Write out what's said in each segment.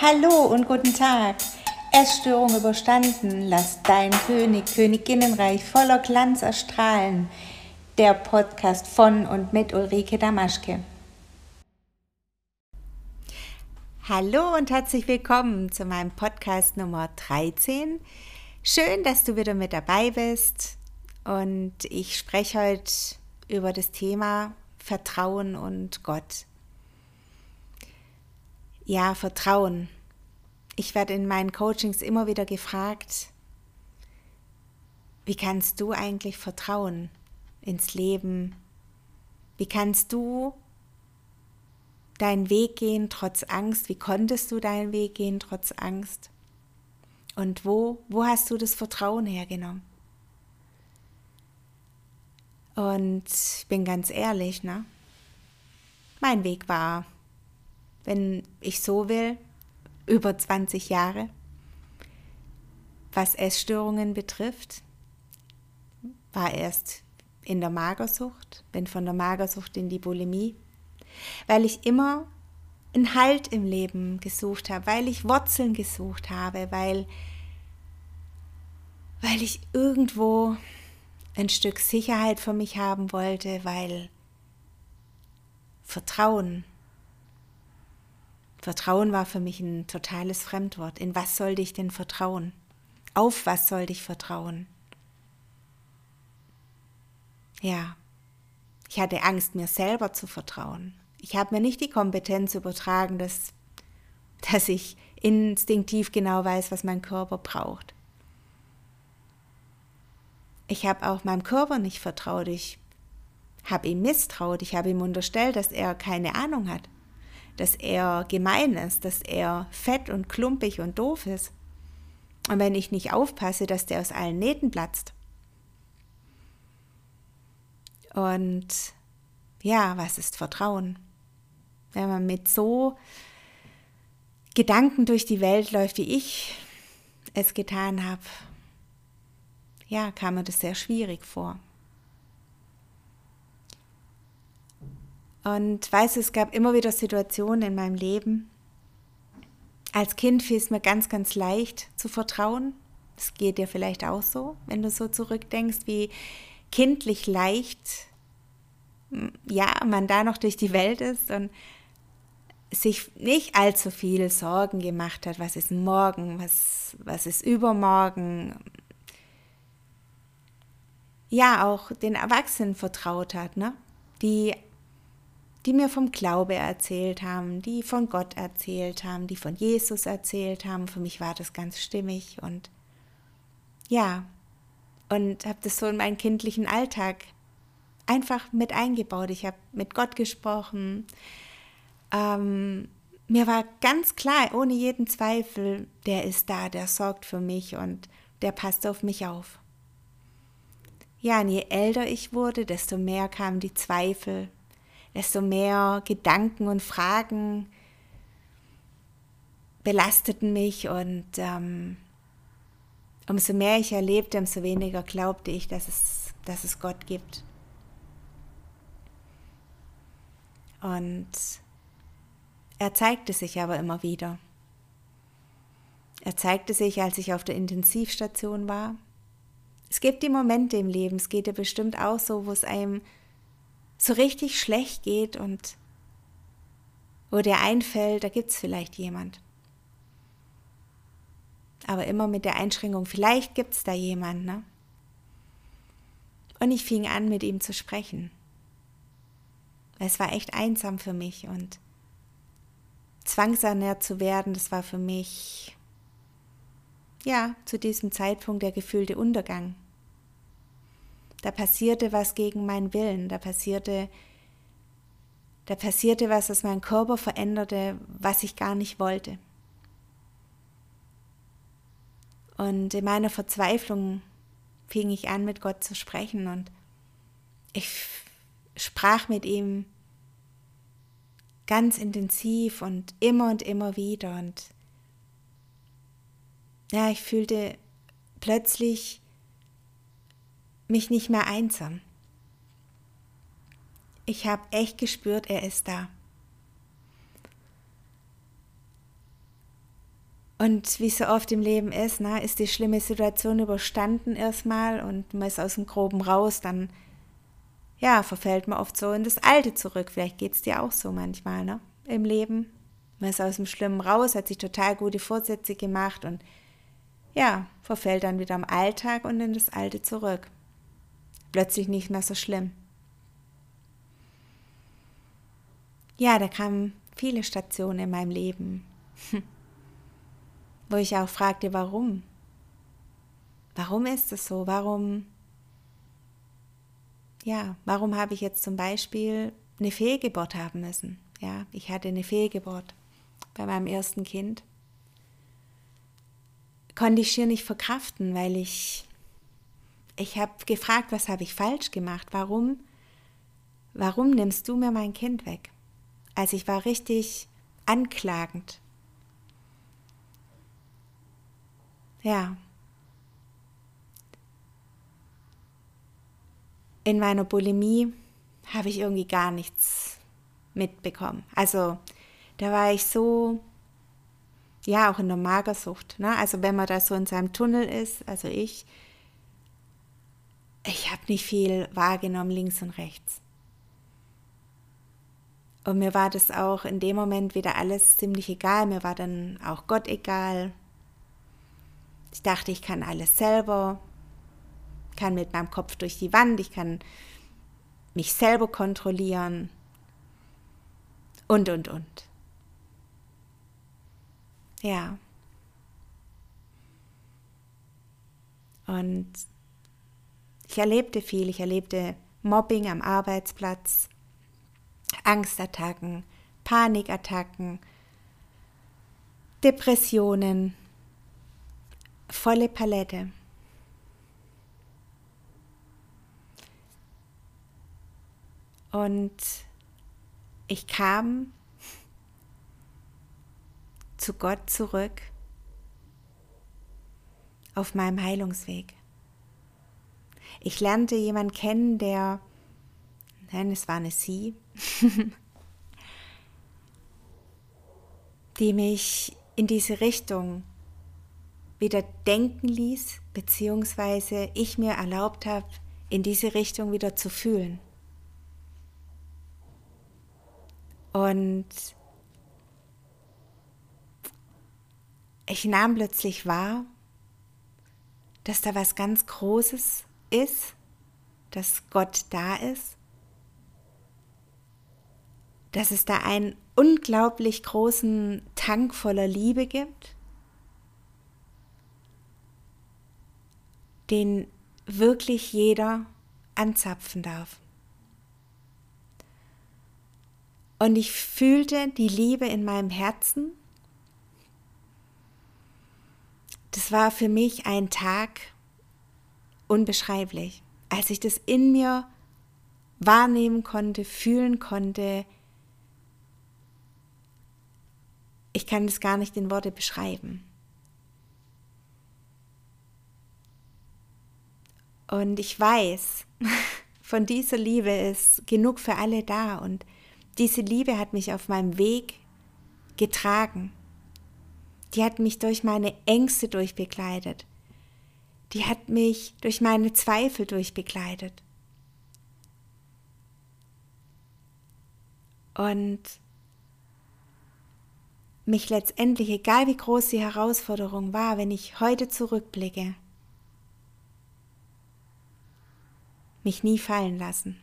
Hallo und guten Tag. Essstörung überstanden, lass dein König, Königinnenreich voller Glanz erstrahlen. Der Podcast von und mit Ulrike Damaschke. Hallo und herzlich willkommen zu meinem Podcast Nummer 13. Schön, dass du wieder mit dabei bist und ich spreche heute über das Thema Vertrauen und Gott. Ja, Vertrauen. Ich werde in meinen Coachings immer wieder gefragt, wie kannst du eigentlich vertrauen ins Leben? Wie kannst du deinen Weg gehen trotz Angst? Wie konntest du deinen Weg gehen trotz Angst? Und wo, wo hast du das Vertrauen hergenommen? Und ich bin ganz ehrlich, ne? Mein Weg war, wenn ich so will, über 20 Jahre. Was Essstörungen betrifft, war erst in der Magersucht, bin von der Magersucht in die Bulimie, weil ich immer einen Halt im Leben gesucht habe, weil ich Wurzeln gesucht habe, weil, weil ich irgendwo ein Stück Sicherheit für mich haben wollte, weil Vertrauen Vertrauen war für mich ein totales Fremdwort. In was sollte ich denn vertrauen? Auf was sollte ich vertrauen? Ja, ich hatte Angst, mir selber zu vertrauen. Ich habe mir nicht die Kompetenz übertragen, dass, dass ich instinktiv genau weiß, was mein Körper braucht. Ich habe auch meinem Körper nicht vertraut. Ich habe ihm misstraut. Ich habe ihm unterstellt, dass er keine Ahnung hat dass er gemein ist, dass er fett und klumpig und doof ist. Und wenn ich nicht aufpasse, dass der aus allen Nähten platzt. Und ja, was ist Vertrauen? Wenn man mit so Gedanken durch die Welt läuft, wie ich es getan habe, ja, kam mir das sehr schwierig vor. Und weiß, es gab immer wieder Situationen in meinem Leben. Als Kind fiel es mir ganz, ganz leicht zu vertrauen. Es geht dir vielleicht auch so, wenn du so zurückdenkst, wie kindlich leicht, ja, man da noch durch die Welt ist und sich nicht allzu viel Sorgen gemacht hat, was ist morgen, was, was ist übermorgen. Ja, auch den Erwachsenen vertraut hat, ne? die die mir vom Glaube erzählt haben, die von Gott erzählt haben, die von Jesus erzählt haben. Für mich war das ganz stimmig und ja, und habe das so in meinen kindlichen Alltag einfach mit eingebaut. Ich habe mit Gott gesprochen. Ähm, mir war ganz klar, ohne jeden Zweifel, der ist da, der sorgt für mich und der passt auf mich auf. Ja, und je älter ich wurde, desto mehr kamen die Zweifel, desto mehr Gedanken und Fragen belasteten mich und ähm, umso mehr ich erlebte, umso weniger glaubte ich, dass es, dass es Gott gibt. Und er zeigte sich aber immer wieder. Er zeigte sich, als ich auf der Intensivstation war. Es gibt die Momente im Leben, es geht dir bestimmt auch so, wo es einem so richtig schlecht geht und wo dir einfällt, da gibt es vielleicht jemand. Aber immer mit der Einschränkung, vielleicht gibt es da jemand, ne? Und ich fing an, mit ihm zu sprechen. Es war echt einsam für mich und zwangsernährt zu werden, das war für mich, ja, zu diesem Zeitpunkt der gefühlte Untergang. Da passierte was gegen meinen Willen, da passierte, da passierte was, was meinen Körper veränderte, was ich gar nicht wollte. Und in meiner Verzweiflung fing ich an, mit Gott zu sprechen und ich sprach mit ihm ganz intensiv und immer und immer wieder. Und ja, ich fühlte plötzlich mich nicht mehr einsam. Ich habe echt gespürt, er ist da. Und wie so oft im Leben ist, na, ist die schlimme Situation überstanden erstmal und man ist aus dem Groben raus, dann ja, verfällt man oft so in das Alte zurück. Vielleicht geht es dir auch so manchmal, ne? Im Leben. Man ist aus dem Schlimmen raus, hat sich total gute Vorsätze gemacht und ja, verfällt dann wieder im Alltag und in das Alte zurück. Plötzlich nicht mehr so schlimm. Ja, da kamen viele Stationen in meinem Leben, wo ich auch fragte, warum? Warum ist es so? Warum ja, warum habe ich jetzt zum Beispiel eine Fehlgeburt haben müssen? Ja, ich hatte eine Fehlgeburt bei meinem ersten Kind. Konnte ich schier nicht verkraften, weil ich, ich habe gefragt, was habe ich falsch gemacht? Warum, warum nimmst du mir mein Kind weg? Also ich war richtig anklagend. Ja, in meiner Bulimie habe ich irgendwie gar nichts mitbekommen. Also da war ich so, ja, auch in der Magersucht. Ne? Also wenn man da so in seinem Tunnel ist, also ich, ich habe nicht viel wahrgenommen links und rechts. Und mir war das auch in dem Moment wieder alles ziemlich egal. Mir war dann auch Gott egal. Ich dachte, ich kann alles selber kann mit meinem Kopf durch die Wand, ich kann mich selber kontrollieren und, und, und. Ja. Und ich erlebte viel. Ich erlebte Mobbing am Arbeitsplatz, Angstattacken, Panikattacken, Depressionen, volle Palette. Und ich kam zu Gott zurück auf meinem Heilungsweg. Ich lernte jemanden kennen, der, nein, es war eine Sie, die mich in diese Richtung wieder denken ließ, beziehungsweise ich mir erlaubt habe, in diese Richtung wieder zu fühlen. Und ich nahm plötzlich wahr, dass da was ganz Großes ist, dass Gott da ist, dass es da einen unglaublich großen Tank voller Liebe gibt, den wirklich jeder anzapfen darf. Und ich fühlte die Liebe in meinem Herzen. Das war für mich ein Tag unbeschreiblich, als ich das in mir wahrnehmen konnte, fühlen konnte. Ich kann das gar nicht in Worte beschreiben. Und ich weiß, von dieser Liebe ist genug für alle da und diese Liebe hat mich auf meinem Weg getragen. Die hat mich durch meine Ängste durchbegleitet. Die hat mich durch meine Zweifel durchbegleitet. Und mich letztendlich, egal wie groß die Herausforderung war, wenn ich heute zurückblicke, mich nie fallen lassen.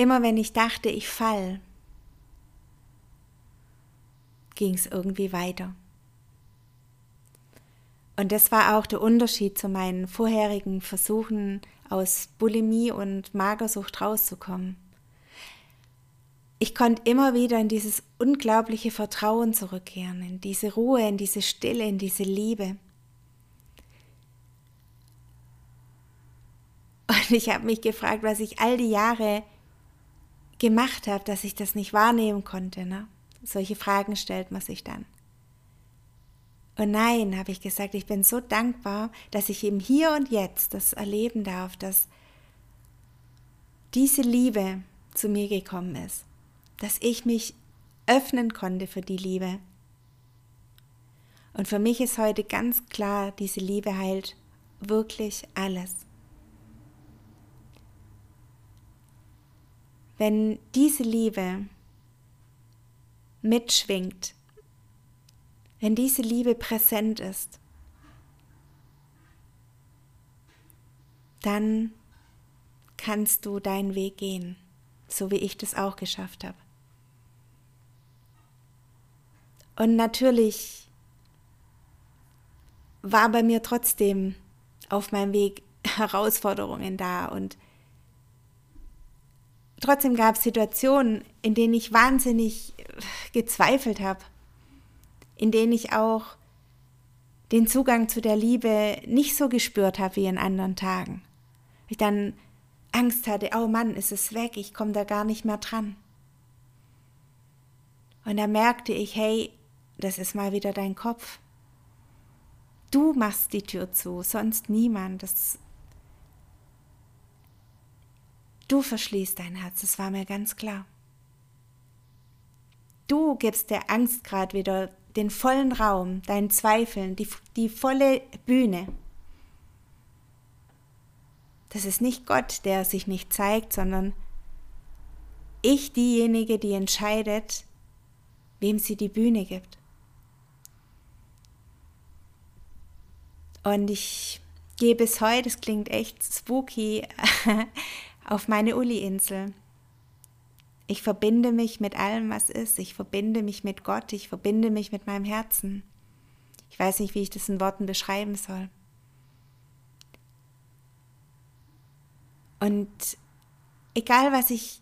Immer wenn ich dachte, ich fall, ging es irgendwie weiter. Und das war auch der Unterschied zu meinen vorherigen Versuchen, aus Bulimie und Magersucht rauszukommen. Ich konnte immer wieder in dieses unglaubliche Vertrauen zurückkehren, in diese Ruhe, in diese Stille, in diese Liebe. Und ich habe mich gefragt, was ich all die Jahre gemacht habe, dass ich das nicht wahrnehmen konnte. Ne? Solche Fragen stellt man sich dann. Und nein, habe ich gesagt, ich bin so dankbar, dass ich eben hier und jetzt das erleben darf, dass diese Liebe zu mir gekommen ist, dass ich mich öffnen konnte für die Liebe. Und für mich ist heute ganz klar, diese Liebe heilt wirklich alles. Wenn diese Liebe mitschwingt, wenn diese Liebe präsent ist, dann kannst du deinen Weg gehen, so wie ich das auch geschafft habe. Und natürlich war bei mir trotzdem auf meinem Weg Herausforderungen da und trotzdem gab es Situationen, in denen ich wahnsinnig gezweifelt habe, in denen ich auch den Zugang zu der Liebe nicht so gespürt habe wie in anderen Tagen. Ich dann Angst hatte, oh Mann, ist es weg, ich komme da gar nicht mehr dran. Und da merkte ich, hey, das ist mal wieder dein Kopf. Du machst die Tür zu, sonst niemand. Das du verschließt dein Herz, das war mir ganz klar. Du gibst der Angst gerade wieder den vollen Raum, deinen Zweifeln, die, die volle Bühne. Das ist nicht Gott, der sich nicht zeigt, sondern ich diejenige, die entscheidet, wem sie die Bühne gibt. Und ich gehe bis heute, es klingt echt spooky, auf meine Uli-Insel. Ich verbinde mich mit allem, was ist. Ich verbinde mich mit Gott. Ich verbinde mich mit meinem Herzen. Ich weiß nicht, wie ich das in Worten beschreiben soll. Und egal was sich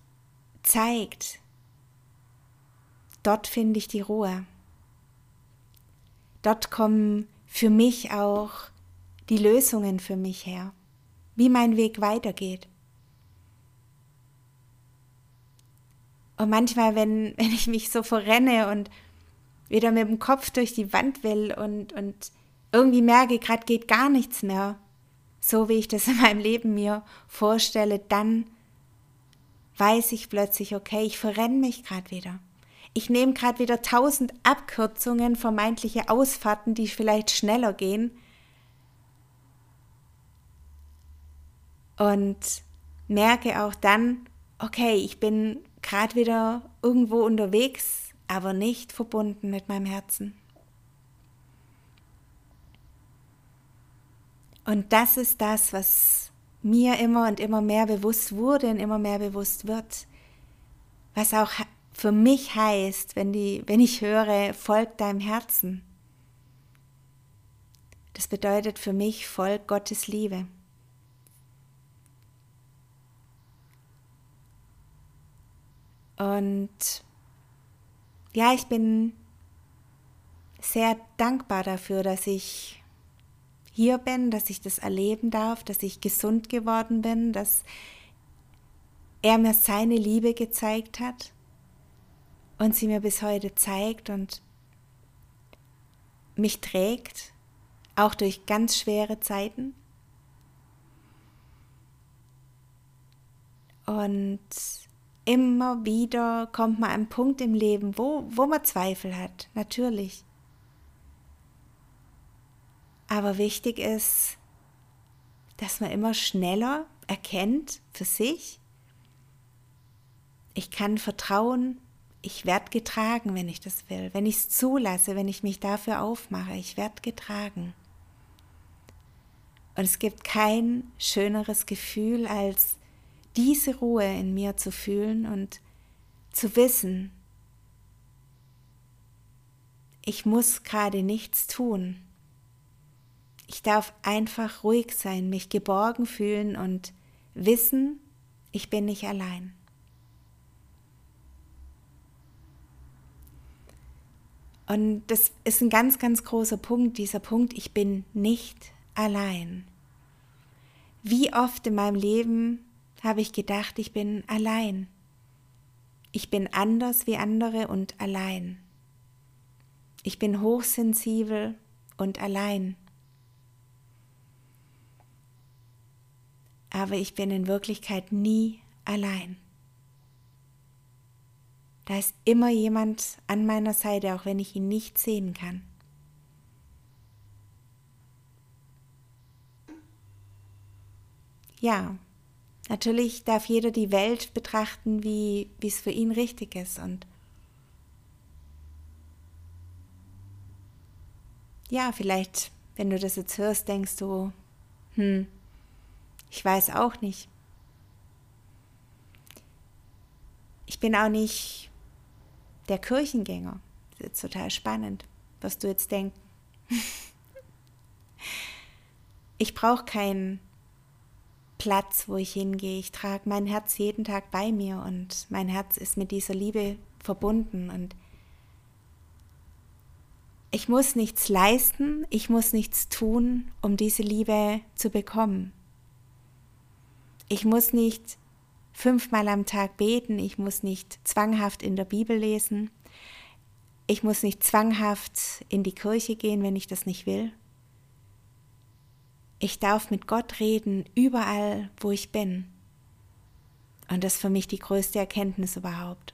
zeigt, dort finde ich die Ruhe. Dort kommen für mich auch die Lösungen für mich her, wie mein Weg weitergeht. Und manchmal, wenn, wenn ich mich so verrenne und wieder mit dem Kopf durch die Wand will und, und irgendwie merke, gerade geht gar nichts mehr, so wie ich das in meinem Leben mir vorstelle, dann weiß ich plötzlich, okay, ich verrenne mich gerade wieder. Ich nehme gerade wieder tausend Abkürzungen, vermeintliche Ausfahrten, die vielleicht schneller gehen. Und merke auch dann, okay, ich bin gerade wieder irgendwo unterwegs, aber nicht verbunden mit meinem Herzen. Und das ist das, was mir immer und immer mehr bewusst wurde und immer mehr bewusst wird. Was auch für mich heißt, wenn, die, wenn ich höre, folg deinem Herzen. Das bedeutet für mich, folg Gottes Liebe. Und ja, ich bin sehr dankbar dafür, dass ich hier bin, dass ich das erleben darf, dass ich gesund geworden bin, dass er mir seine Liebe gezeigt hat und sie mir bis heute zeigt und mich trägt, auch durch ganz schwere Zeiten. Und immer wieder kommt man an einen Punkt im Leben, wo, wo man Zweifel hat, natürlich. Aber wichtig ist, dass man immer schneller erkennt für sich, ich kann vertrauen, ich werde getragen, wenn ich das will, wenn ich es zulasse, wenn ich mich dafür aufmache, ich werde getragen. Und es gibt kein schöneres Gefühl, als diese Ruhe in mir zu fühlen und zu wissen, ich muss gerade nichts tun. Ich darf einfach ruhig sein, mich geborgen fühlen und wissen, ich bin nicht allein. Und das ist ein ganz, ganz großer Punkt, dieser Punkt, ich bin nicht allein. Wie oft in meinem Leben habe ich gedacht, ich bin allein. Ich bin anders wie andere und allein. Ich bin hochsensibel und allein. Aber ich bin in Wirklichkeit nie allein. Da ist immer jemand an meiner Seite, auch wenn ich ihn nicht sehen kann. Ja, natürlich darf jeder die Welt betrachten, wie es für ihn richtig ist. Und ja, vielleicht, wenn du das jetzt hörst, denkst du, hm, ich weiß auch nicht. Ich bin auch nicht der Kirchengänger. Das ist total spannend, was du jetzt denkst. ich brauche keinen Platz, wo ich hingehe. Ich trage mein Herz jeden Tag bei mir und mein Herz ist mit dieser Liebe verbunden und ich muss nichts leisten, ich muss nichts tun, um diese Liebe zu bekommen. Ich muss nicht fünfmal am Tag beten, ich muss nicht zwanghaft in der Bibel lesen, ich muss nicht zwanghaft in die Kirche gehen, wenn ich das nicht will. Ich darf mit Gott reden, überall, wo ich bin. Und das ist für mich die größte Erkenntnis überhaupt.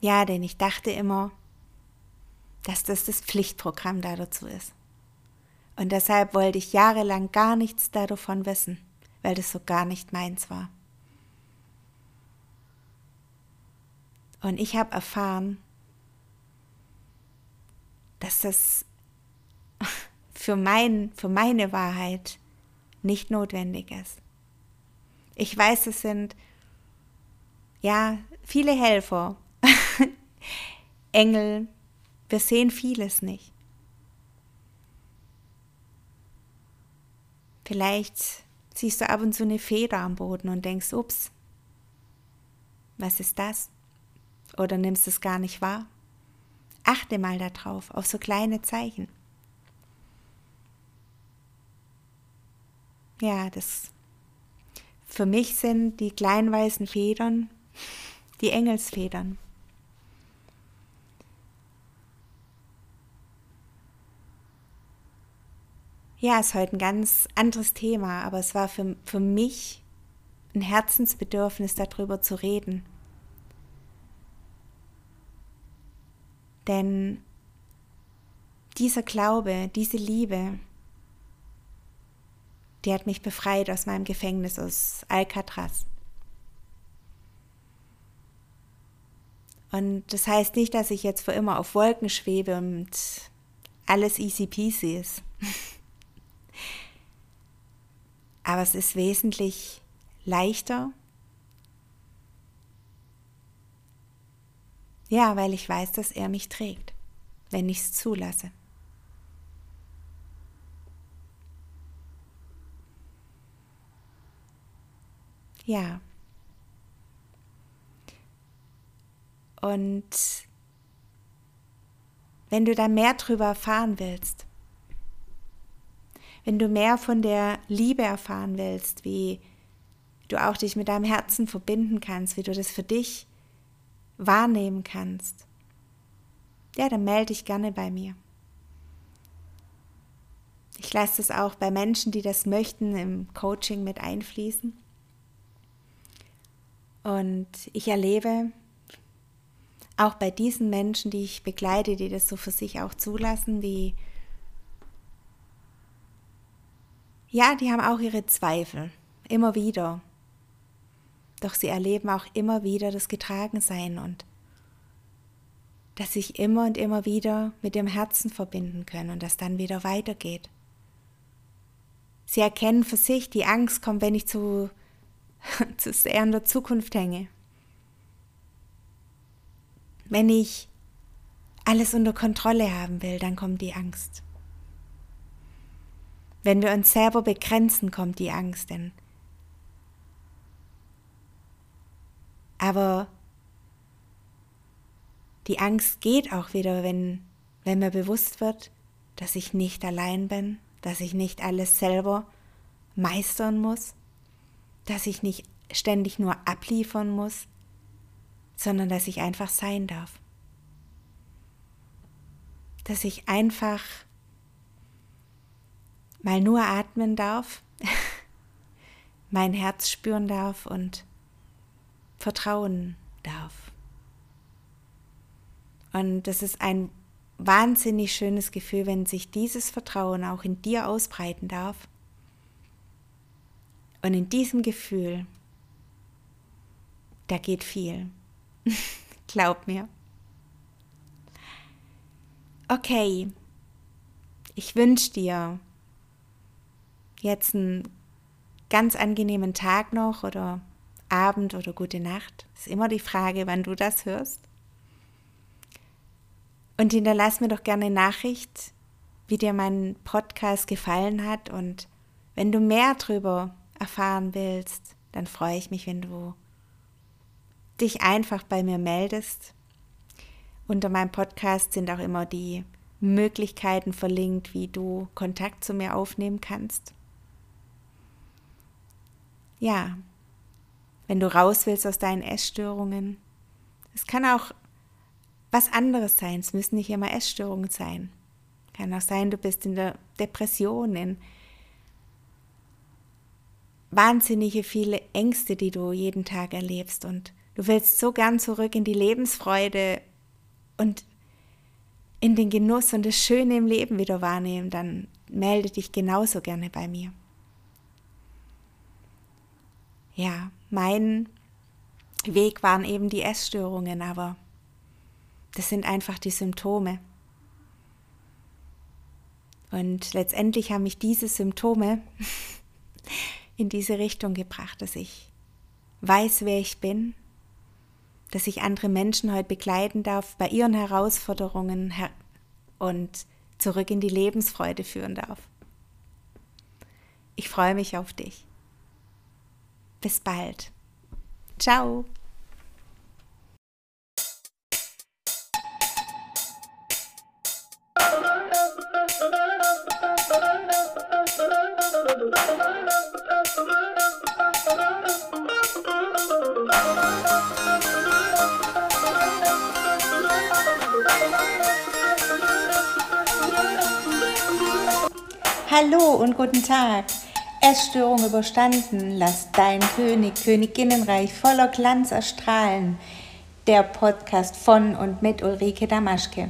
Ja, denn ich dachte immer, dass das das Pflichtprogramm da dazu ist. Und deshalb wollte ich jahrelang gar nichts davon wissen, weil das so gar nicht meins war. Und ich habe erfahren, dass das für, mein, für meine Wahrheit nicht notwendig ist. Ich weiß, es sind ja viele Helfer, Engel, wir sehen vieles nicht. Vielleicht siehst du ab und zu eine Feder am Boden und denkst, ups, was ist das? Oder nimmst es gar nicht wahr? Achte mal darauf, auf so kleine Zeichen. Ja, das für mich sind die kleinen weißen Federn die Engelsfedern. Ja, ist heute ein ganz anderes Thema, aber es war für, für mich ein Herzensbedürfnis, darüber zu reden. Denn dieser Glaube, diese Liebe, die hat mich befreit aus meinem Gefängnis, aus Alcatraz. Und das heißt nicht, dass ich jetzt für immer auf Wolken schwebe und alles easy peasy ist. Aber es ist wesentlich leichter. Ja, weil ich weiß, dass er mich trägt, wenn ich es zulasse. Ja. Und wenn du da mehr drüber erfahren willst, wenn du mehr von der Liebe erfahren willst, wie du auch dich mit deinem Herzen verbinden kannst, wie du das für dich wahrnehmen kannst, ja, dann melde dich gerne bei mir. Ich lasse das auch bei Menschen, die das möchten, im Coaching mit einfließen. Und ich erlebe, auch bei diesen Menschen, die ich begleite, die das so für sich auch zulassen, die ja, die haben auch ihre Zweifel, immer wieder. Doch sie erleben auch immer wieder das Getragensein und dass sich immer und immer wieder mit dem Herzen verbinden können und das dann wieder weitergeht. Sie erkennen für sich, die Angst kommt, wenn ich zu, zu sehr in der Zukunft hänge wenn ich alles unter Kontrolle haben will, dann kommt die Angst. Wenn wir uns selber begrenzen, kommt die Angst. Denn aber die Angst geht auch wieder, wenn, wenn mir bewusst wird, dass ich nicht allein bin, dass ich nicht alles selber meistern muss, dass ich nicht ständig nur abliefern muss, sondern dass ich einfach sein darf. Dass ich einfach mal nur atmen darf, mein Herz spüren darf und vertrauen darf. Und das ist ein wahnsinnig schönes Gefühl, wenn sich dieses Vertrauen auch in dir ausbreiten darf. Und in diesem Gefühl, da geht viel. Glaub mir. Okay, ich wünsche dir jetzt einen ganz angenehmen Tag noch oder Abend oder gute Nacht. Ist immer die Frage, wann du das hörst. Und hinterlass mir doch gerne Nachricht, wie dir mein Podcast gefallen hat. Und wenn du mehr darüber erfahren willst, dann freue ich mich, wenn du dich einfach bei mir meldest. Unter meinem Podcast sind auch immer die Möglichkeiten verlinkt, wie du Kontakt zu mir aufnehmen kannst. Ja, wenn du raus willst aus deinen Essstörungen. Es kann auch was anderes sein. Es müssen nicht immer Essstörungen sein. Kann auch sein, du bist in der Depression, in wahnsinnige viele Ängste, die du jeden Tag erlebst und du willst so gern zurück in die Lebensfreude und in den Genuss und das Schöne im Leben wieder wahrnehmen, dann melde dich genauso gerne bei mir. Ja, mein Weg waren eben die Essstörungen, aber das sind einfach die Symptome. Und letztendlich haben mich diese Symptome in diese Richtung gebracht, dass ich weiß, wer ich bin, dass ich andere Menschen heute begleiten darf bei ihren Herausforderungen und zurück in die Lebensfreude führen darf. Ich freue mich auf dich. Bis bald. Ciao. Hallo und guten Tag. Essstörung überstanden, lass dein König, Königinnenreich voller Glanz erstrahlen. Der Podcast von und mit Ulrike Damaschke.